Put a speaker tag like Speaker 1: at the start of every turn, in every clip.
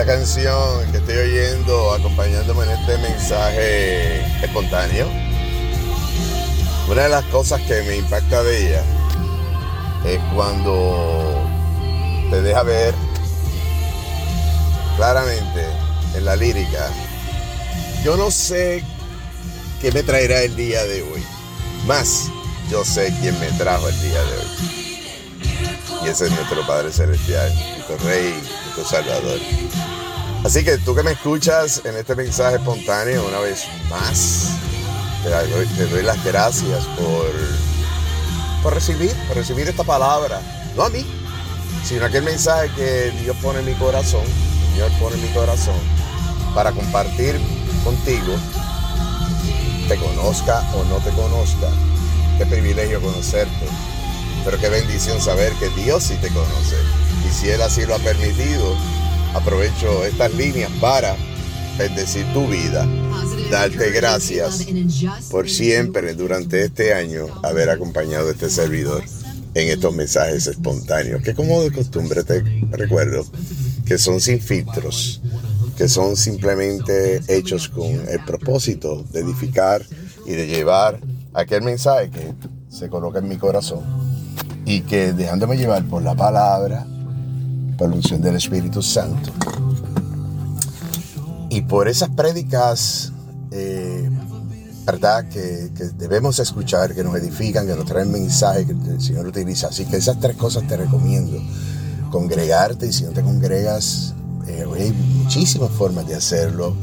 Speaker 1: esta canción que estoy oyendo, acompañándome en este mensaje espontáneo, una de las cosas que me impacta de ella es cuando te deja ver claramente en la lírica, yo no sé qué me traerá el día de hoy, más yo sé quién me trajo el día de hoy. Ese es nuestro Padre Celestial, nuestro Rey, nuestro Salvador. Así que tú que me escuchas en este mensaje espontáneo, una vez más, te doy, las gracias por, por recibir, por recibir esta palabra. No a mí, sino aquel mensaje que Dios pone en mi corazón, Dios pone en mi corazón, para compartir contigo, te conozca o no te conozca. Qué privilegio conocerte, pero qué bendición saber que Dios sí te conoce. Y si Él así lo ha permitido, aprovecho estas líneas para bendecir tu vida, darte gracias por siempre durante este año haber acompañado a este servidor en estos mensajes espontáneos, que como de costumbre te recuerdo que son sin filtros, que son simplemente hechos con el propósito de edificar y de llevar aquel mensaje que se coloca en mi corazón y que dejándome llevar por la palabra, por la unción del Espíritu Santo y por esas prédicas, eh, ¿verdad? Que, debemos escuchar, que nos edifican, que nos traen mensaje que el Señor utiliza. Así que esas tres cosas te recomiendo. Congregarte y si no te congregas, eh, hay muchísimas formas de hacerlo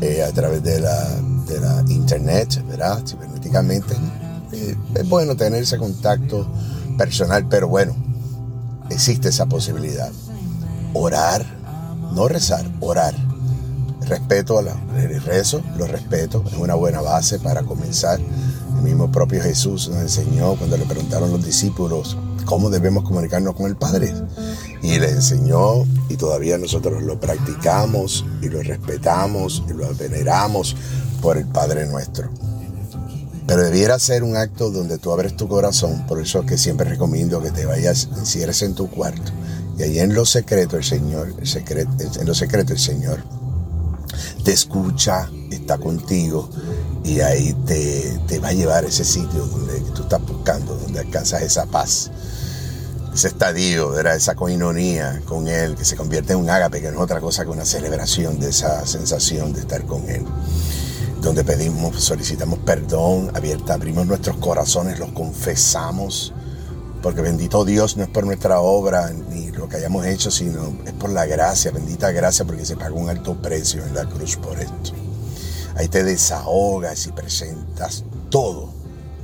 Speaker 1: eh, a través de la, de la internet, ¿verdad? Cibernéticamente. es bueno tener ese contacto personal, pero bueno, existe esa posibilidad. Orar, no rezar, orar respeto a la, rezo, lo respeto, es una buena base para comenzar. El mismo propio Jesús nos enseñó cuando le preguntaron los discípulos cómo debemos comunicarnos con el Padre. Y le enseñó y todavía nosotros lo practicamos y lo respetamos y lo veneramos por el Padre nuestro. Pero debiera ser un acto donde tú abres tu corazón, por eso que siempre recomiendo que te vayas, encierres en tu cuarto. Y ahí en lo secreto el Señor, en lo secreto el Señor te escucha, está contigo y ahí te, va a llevar a ese sitio donde tú estás buscando, donde alcanzas esa paz, ese estadio, esa coinonía con Él, que se convierte en un ágape, que no es otra cosa que una celebración de esa sensación de estar con Él. Donde pedimos, solicitamos perdón, abierta, abrimos nuestros corazones, los confesamos, porque bendito Dios no es por nuestra obra ni lo que hayamos hecho, sino es por la gracia, bendita gracia, porque se pagó un alto precio en la cruz por esto. Ahí te desahogas y presentas todo,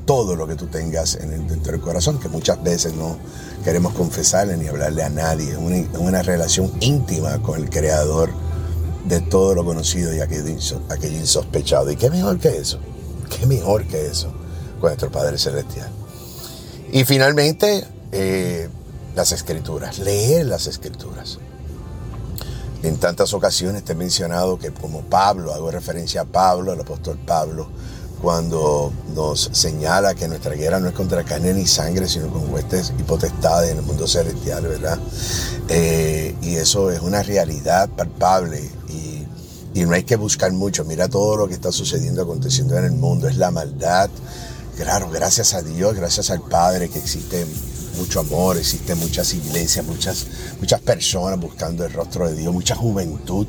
Speaker 1: todo lo que tú tengas en el, dentro del corazón, que muchas veces no queremos confesarle ni hablarle a nadie. Es una, una, relación íntima con el Creador de todo lo conocido y aquello, insospechado. ¿Y qué mejor que eso? ¿Qué mejor que eso con nuestro Padre Celestial? Y finalmente, eh, las escrituras, leer las escrituras. En tantas ocasiones te he mencionado que como Pablo, hago referencia a Pablo, el apóstol Pablo, cuando nos señala que nuestra guerra no es contra carne ni sangre, sino con huestes y potestades en el mundo celestial, ¿verdad? Eh, y eso es una realidad palpable y, no hay que buscar mucho. Mira todo lo que está sucediendo, aconteciendo en el mundo, es la maldad, Claro, gracias a Dios, gracias al Padre que existe mucho amor, existen muchas iglesias, muchas, muchas personas buscando el rostro de Dios, mucha juventud.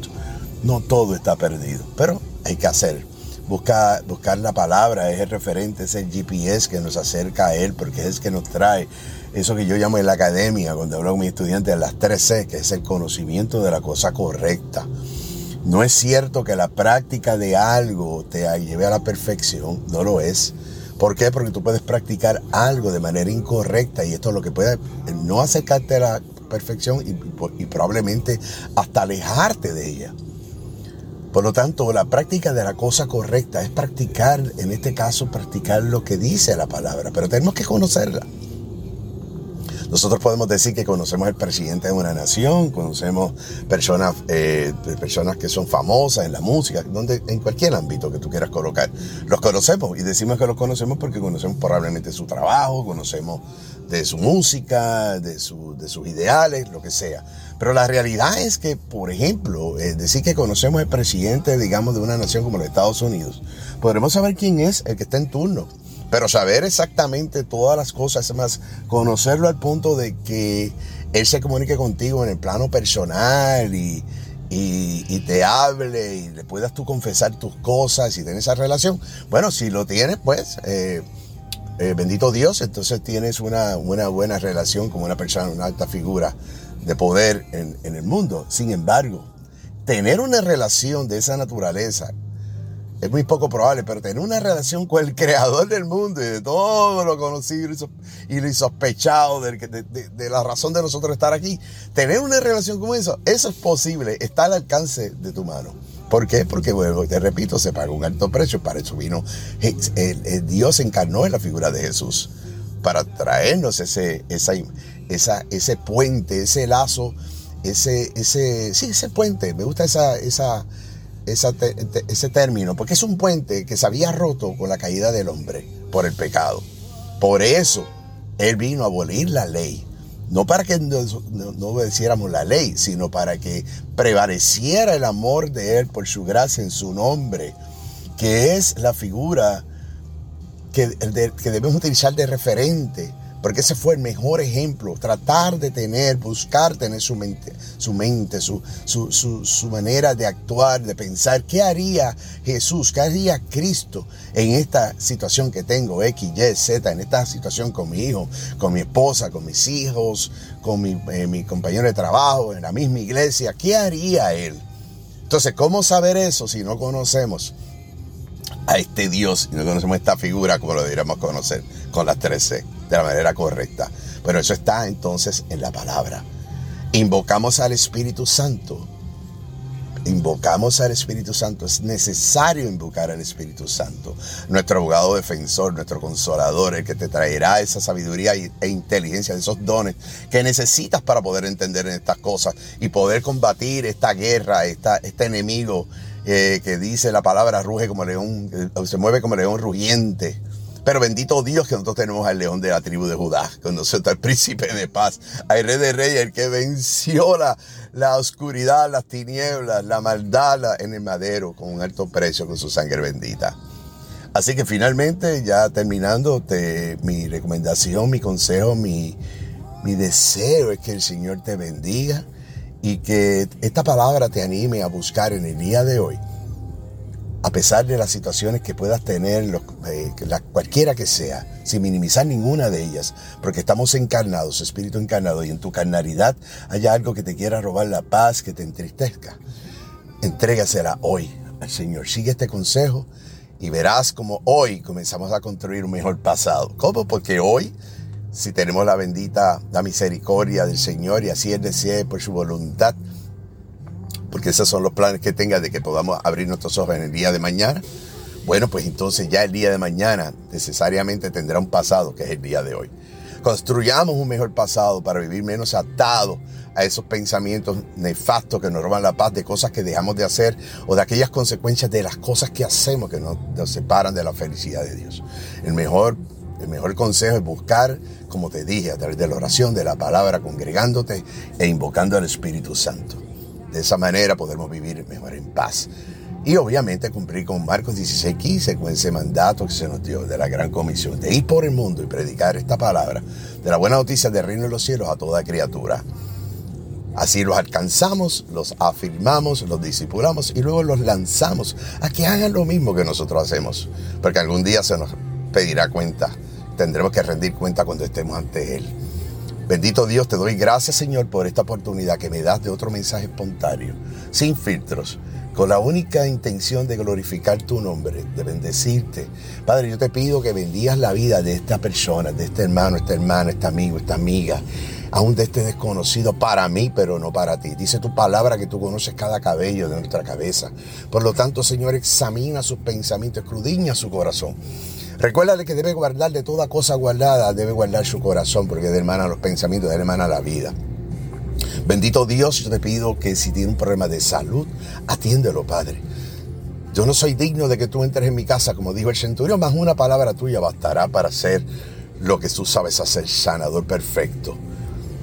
Speaker 1: No todo está perdido, pero hay que hacer. Buscar, la palabra es el referente, es el GPS que nos acerca a Él, porque es el que nos trae eso que yo llamo en la academia, cuando hablo con mis estudiantes, las tres C, que es el conocimiento de la cosa correcta. No es cierto que la práctica de algo te lleve a la perfección, no lo es. ¿Por qué? Porque tú puedes practicar algo de manera incorrecta y esto es lo que puede no acercarte a la perfección y, probablemente hasta alejarte de ella. Por lo tanto, la práctica de la cosa correcta es practicar, en este caso, practicar lo que dice la palabra, pero tenemos que conocerla. Nosotros podemos decir que conocemos al presidente de una nación, conocemos personas, eh, personas que son famosas en la música, donde, en cualquier ámbito que tú quieras colocar. Los conocemos y decimos que los conocemos porque conocemos probablemente su trabajo, conocemos de su música, de, sus ideales, lo que sea. Pero la realidad es que, por ejemplo, eh, decir que conocemos al presidente, digamos, de una nación como los Estados Unidos, podremos saber quién es el que está en turno. Pero saber exactamente todas las cosas, es más, conocerlo al punto de que él se comunique contigo en el plano personal y, y, te hable y le puedas tú confesar tus cosas y tener esa relación. Bueno, si lo tienes, pues eh, eh, bendito Dios, entonces tienes una, una buena relación con una persona, una alta figura de poder en, el mundo. Sin embargo, tener una relación de esa naturaleza es muy poco probable, pero tener una relación con el creador del mundo y de todo lo conocido y lo insospechado de, la razón de nosotros estar aquí, tener una relación como eso, eso es posible, está al alcance de tu mano. ¿Por qué? Porque, bueno, te repito, se pagó un alto precio, para eso vino, el, Dios encarnó en la figura de Jesús, para traernos ese, esa, esa, ese puente, ese lazo, ese, ese, sí, ese puente, me gusta esa, esa, ese término, porque es un puente que se había roto con la caída del hombre por el pecado. Por eso Él vino a abolir la ley. No para que no, no, obedeciéramos la ley, sino para que prevaleciera el amor de Él por su gracia en su nombre, que es la figura que, que debemos utilizar de referente porque ese fue el mejor ejemplo. Tratar de tener, buscar tener su mente, su, mente, su, su, manera de actuar, de pensar. ¿Qué haría Jesús? ¿Qué haría Cristo en esta situación que tengo? X, Y, Z, en esta situación con mi hijo, con mi esposa, con mis hijos, con mi, eh, mi compañero de trabajo, en la misma iglesia. ¿Qué haría Él? Entonces, ¿cómo saber eso si no conocemos? A este Dios y no conocemos esta figura como lo deberíamos conocer con las 13 de la manera correcta. Pero eso está entonces en la palabra. Invocamos al Espíritu Santo. Invocamos al Espíritu Santo. Es necesario invocar al Espíritu Santo. Nuestro abogado defensor, nuestro consolador, el que te traerá esa sabiduría e inteligencia, esos dones que necesitas para poder entender en estas cosas y poder combatir esta guerra, esta, este enemigo que dice la palabra ruge como león, se mueve como león rugiente. Pero bendito Dios que nosotros tenemos al león de la tribu de Judá, con nosotros el príncipe de paz, al rey de reyes, el que venció la, la oscuridad, las tinieblas, la maldad en el madero con un alto precio, con su sangre bendita. Así que finalmente, ya terminando, mi recomendación, mi consejo, mi, mi deseo es que el Señor te bendiga y que esta palabra te anime a buscar en el día de hoy, a pesar de las situaciones que puedas tener, eh, cualquiera que sea, sin minimizar ninguna de ellas, porque estamos encarnados, espíritu encarnado, y en tu carnalidad hay algo que te quiera robar la paz, que te entristezca. Entrégasela hoy al Señor. Sigue este consejo y verás como hoy comenzamos a construir un mejor pasado. ¿Cómo? Porque hoy si tenemos la bendita, la misericordia del Señor y así Él desee por su voluntad, porque esos son los planes que tenga de que podamos abrir nuestros ojos en el día de mañana, bueno, pues entonces ya el día de mañana necesariamente tendrá un pasado que es el día de hoy. Construyamos un mejor pasado para vivir menos atados a esos pensamientos nefastos que nos roban la paz, de cosas que dejamos de hacer o de aquellas consecuencias de las cosas que hacemos que nos separan de la felicidad de Dios. El mejor el mejor consejo es buscar, como te dije, a través de la oración, de la palabra, congregándote e invocando al Espíritu Santo. De esa manera podremos vivir mejor en paz. Y obviamente cumplir con Marcos 16:15, con ese mandato que se nos dio de la gran comisión, de ir por el mundo y predicar esta palabra, de la buena noticia del reino de los cielos a toda criatura. Así los alcanzamos, los afirmamos, los discipulamos y luego los lanzamos a que hagan lo mismo que nosotros hacemos. Porque algún día se nos pedirá cuenta tendremos que rendir cuenta cuando estemos ante Él. Bendito Dios, te doy gracias Señor por esta oportunidad que me das de otro mensaje espontáneo, sin filtros, con la única intención de glorificar tu nombre, de bendecirte. Padre, yo te pido que bendigas la vida de esta persona, de este hermano, esta hermana, este amigo, esta amiga, aún de este desconocido para mí, pero no para ti. Dice tu palabra que tú conoces cada cabello de nuestra cabeza. Por lo tanto, Señor, examina sus pensamientos, escudriña su corazón Recuérdale que debe guardar de toda cosa guardada, debe guardar su corazón, porque de hermana los pensamientos, de hermana la vida. Bendito Dios, yo te pido que si tiene un problema de salud, atiéndelo, Padre. Yo no soy digno de que tú entres en mi casa, como dijo el centurión, más una palabra tuya bastará para hacer lo que tú sabes hacer, sanador perfecto,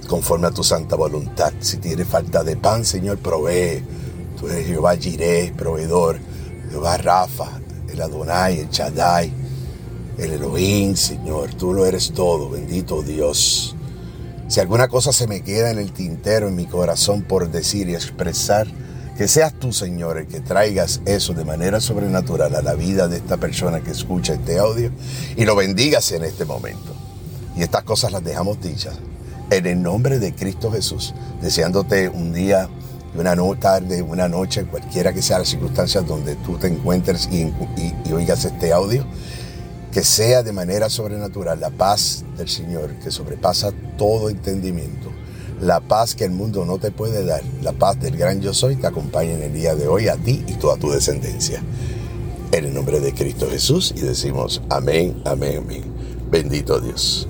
Speaker 1: conforme a tu santa voluntad. Si tiene falta de pan, Señor, provee. Tú eres Jehová Jireh, proveedor, Jehová Rafa, el Adonai, el Shaddai, el Elohim, Señor. Tú lo eres todo, bendito Dios. Si alguna cosa se me queda en el tintero, en mi corazón por decir y expresar, que seas tú, Señor, el que traigas eso de manera sobrenatural a la vida de esta persona que escucha este audio y lo bendigas en este momento. Y estas cosas las dejamos dichas en el nombre de Cristo Jesús, deseándote un día, una tarde, una noche, cualquiera que sea las circunstancias donde tú te encuentres y, y oigas este audio, que sea de manera sobrenatural la paz del Señor que sobrepasa todo entendimiento la paz que el mundo no te puede dar, la paz del gran yo soy, te acompaña en el día de hoy a ti y toda tu descendencia. En el nombre de Cristo Jesús y decimos amén, amén, amén. Bendito Dios.